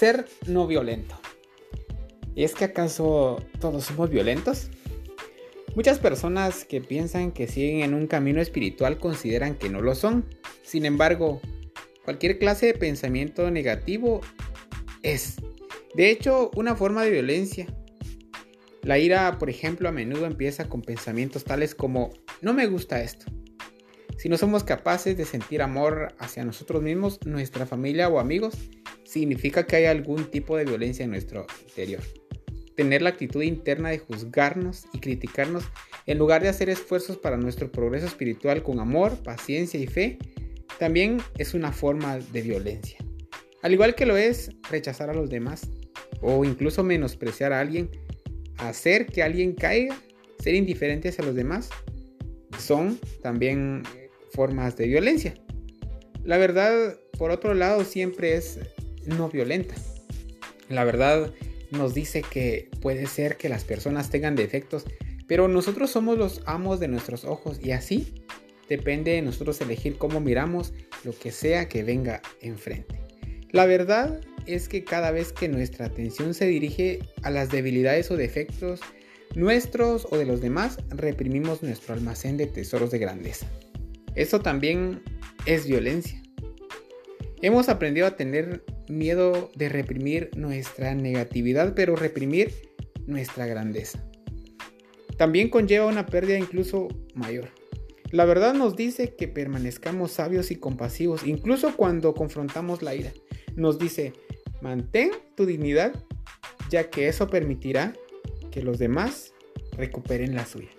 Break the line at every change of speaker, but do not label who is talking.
Ser no violento. ¿Es que acaso todos somos violentos? Muchas personas que piensan que siguen en un camino espiritual consideran que no lo son. Sin embargo, cualquier clase de pensamiento negativo es, de hecho, una forma de violencia. La ira, por ejemplo, a menudo empieza con pensamientos tales como, no me gusta esto. Si no somos capaces de sentir amor hacia nosotros mismos, nuestra familia o amigos, significa que hay algún tipo de violencia en nuestro interior. Tener la actitud interna de juzgarnos y criticarnos en lugar de hacer esfuerzos para nuestro progreso espiritual con amor, paciencia y fe, también es una forma de violencia. Al igual que lo es rechazar a los demás o incluso menospreciar a alguien, hacer que alguien caiga, ser indiferentes a los demás, son también formas de violencia. La verdad, por otro lado, siempre es no violenta. La verdad nos dice que puede ser que las personas tengan defectos, pero nosotros somos los amos de nuestros ojos y así depende de nosotros elegir cómo miramos lo que sea que venga enfrente. La verdad es que cada vez que nuestra atención se dirige a las debilidades o defectos nuestros o de los demás, reprimimos nuestro almacén de tesoros de grandeza. Esto también es violencia. Hemos aprendido a tener miedo de reprimir nuestra negatividad, pero reprimir nuestra grandeza. También conlleva una pérdida incluso mayor. La verdad nos dice que permanezcamos sabios y compasivos, incluso cuando confrontamos la ira. Nos dice, mantén tu dignidad, ya que eso permitirá que los demás recuperen la suya.